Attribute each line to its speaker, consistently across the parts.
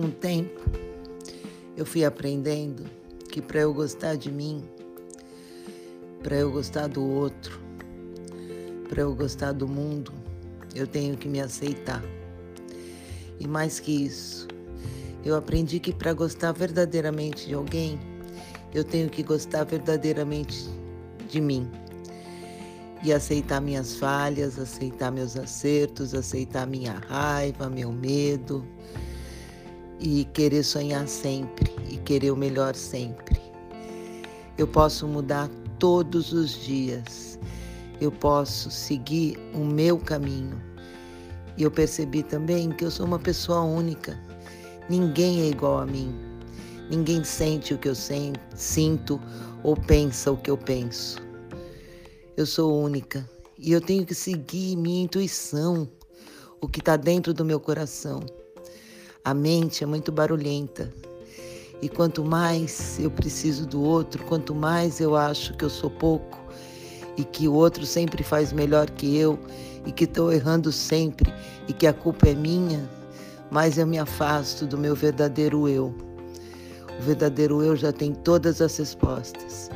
Speaker 1: Com tempo, eu fui aprendendo que para eu gostar de mim, para eu gostar do outro, para eu gostar do mundo, eu tenho que me aceitar. E mais que isso, eu aprendi que para gostar verdadeiramente de alguém, eu tenho que gostar verdadeiramente de mim. E aceitar minhas falhas, aceitar meus acertos, aceitar minha raiva, meu medo. E querer sonhar sempre e querer o melhor sempre. Eu posso mudar todos os dias. Eu posso seguir o meu caminho. E eu percebi também que eu sou uma pessoa única. Ninguém é igual a mim. Ninguém sente o que eu sinto ou pensa o que eu penso. Eu sou única e eu tenho que seguir minha intuição, o que está dentro do meu coração. A mente é muito barulhenta e quanto mais eu preciso do outro, quanto mais eu acho que eu sou pouco e que o outro sempre faz melhor que eu e que estou errando sempre e que a culpa é minha, mais eu me afasto do meu verdadeiro eu. O verdadeiro eu já tem todas as respostas.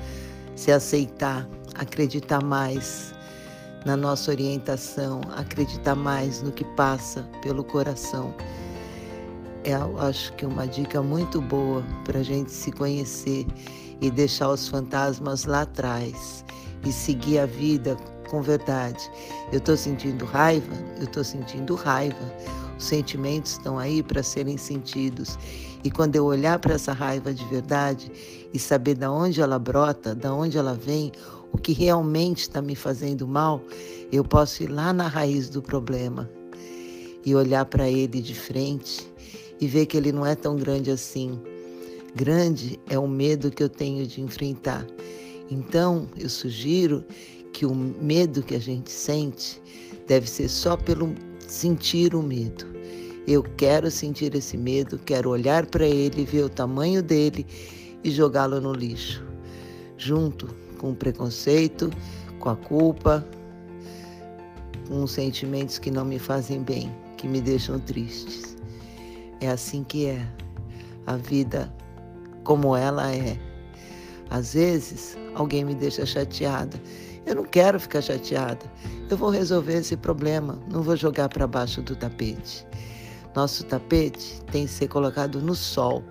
Speaker 1: Se aceitar, acreditar mais na nossa orientação, acreditar mais no que passa pelo coração eu acho que uma dica muito boa para a gente se conhecer e deixar os fantasmas lá atrás e seguir a vida com verdade. Eu estou sentindo raiva, eu estou sentindo raiva. Os sentimentos estão aí para serem sentidos. E quando eu olhar para essa raiva de verdade e saber de onde ela brota, de onde ela vem, o que realmente está me fazendo mal, eu posso ir lá na raiz do problema e olhar para ele de frente e ver que ele não é tão grande assim. Grande é o medo que eu tenho de enfrentar. Então, eu sugiro que o medo que a gente sente deve ser só pelo sentir o medo. Eu quero sentir esse medo, quero olhar para ele, ver o tamanho dele e jogá-lo no lixo, junto com o preconceito, com a culpa, com os sentimentos que não me fazem bem, que me deixam tristes. É assim que é a vida como ela é. Às vezes, alguém me deixa chateada. Eu não quero ficar chateada. Eu vou resolver esse problema, não vou jogar para baixo do tapete. Nosso tapete tem que ser colocado no sol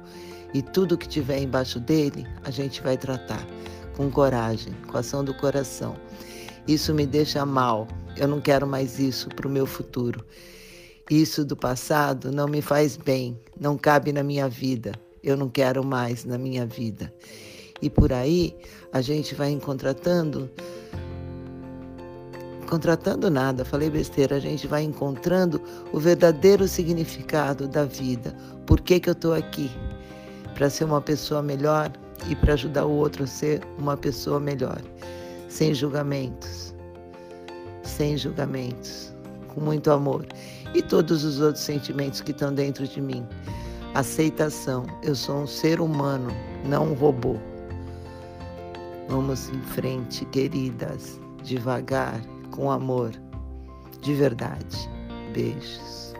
Speaker 1: e tudo que tiver embaixo dele a gente vai tratar com coragem, com ação do coração. Isso me deixa mal. Eu não quero mais isso para o meu futuro. Isso do passado não me faz bem, não cabe na minha vida, eu não quero mais na minha vida. E por aí a gente vai contratando, contratando nada, falei besteira, a gente vai encontrando o verdadeiro significado da vida. Por que, que eu estou aqui? Para ser uma pessoa melhor e para ajudar o outro a ser uma pessoa melhor, sem julgamentos, sem julgamentos, com muito amor e todos os outros sentimentos que estão dentro de mim. Aceitação. Eu sou um ser humano, não um robô. Vamos em frente, queridas, devagar, com amor, de verdade. Beijos.